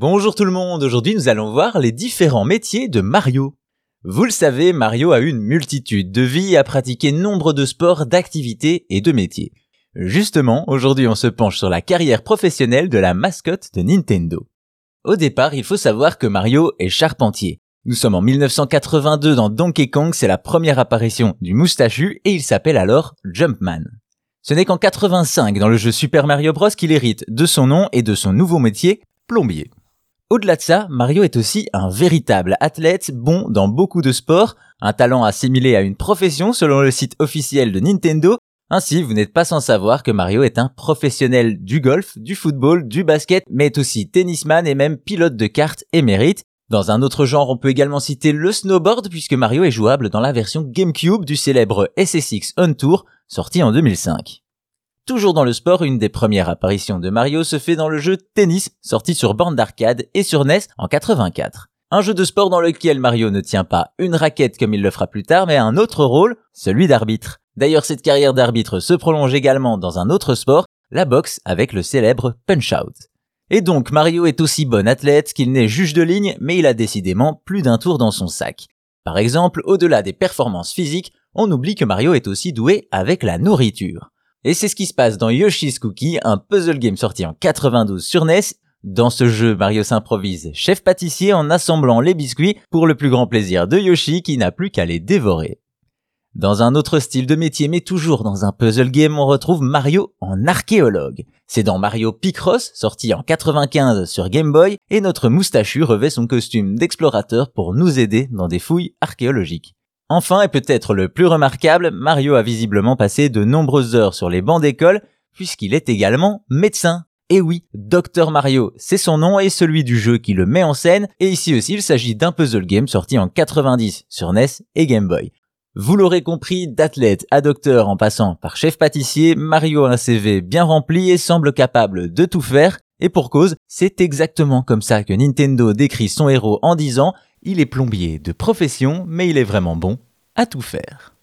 Bonjour tout le monde, aujourd'hui nous allons voir les différents métiers de Mario. Vous le savez, Mario a une multitude de vies, a pratiqué nombre de sports, d'activités et de métiers. Justement, aujourd'hui on se penche sur la carrière professionnelle de la mascotte de Nintendo. Au départ, il faut savoir que Mario est charpentier. Nous sommes en 1982 dans Donkey Kong, c'est la première apparition du moustachu et il s'appelle alors Jumpman. Ce n'est qu'en 85 dans le jeu Super Mario Bros qu'il hérite de son nom et de son nouveau métier, plombier. Au-delà de ça, Mario est aussi un véritable athlète, bon dans beaucoup de sports, un talent assimilé à une profession selon le site officiel de Nintendo. Ainsi, vous n'êtes pas sans savoir que Mario est un professionnel du golf, du football, du basket, mais est aussi tennisman et même pilote de cartes émérite. Dans un autre genre, on peut également citer le snowboard puisque Mario est jouable dans la version GameCube du célèbre SSX On Tour, sorti en 2005. Toujours dans le sport, une des premières apparitions de Mario se fait dans le jeu Tennis, sorti sur bande d'arcade et sur NES en 84. Un jeu de sport dans lequel Mario ne tient pas une raquette comme il le fera plus tard, mais un autre rôle, celui d'arbitre. D'ailleurs, cette carrière d'arbitre se prolonge également dans un autre sport, la boxe avec le célèbre Punch-Out. Et donc, Mario est aussi bon athlète qu'il n'est juge de ligne, mais il a décidément plus d'un tour dans son sac. Par exemple, au-delà des performances physiques, on oublie que Mario est aussi doué avec la nourriture. Et c'est ce qui se passe dans Yoshi's Cookie, un puzzle game sorti en 92 sur NES. Dans ce jeu, Mario s'improvise chef pâtissier en assemblant les biscuits pour le plus grand plaisir de Yoshi qui n'a plus qu'à les dévorer. Dans un autre style de métier, mais toujours dans un puzzle game, on retrouve Mario en archéologue. C'est dans Mario Picross, sorti en 95 sur Game Boy, et notre moustachu revêt son costume d'explorateur pour nous aider dans des fouilles archéologiques. Enfin, et peut-être le plus remarquable, Mario a visiblement passé de nombreuses heures sur les bancs d'école, puisqu'il est également médecin. Et oui, Dr Mario, c'est son nom et celui du jeu qui le met en scène, et ici aussi il s'agit d'un puzzle game sorti en 90 sur NES et Game Boy. Vous l'aurez compris, d'athlète à docteur en passant par chef pâtissier, Mario a un CV bien rempli et semble capable de tout faire, et pour cause, c'est exactement comme ça que Nintendo décrit son héros en disant il est plombier de profession, mais il est vraiment bon à tout faire.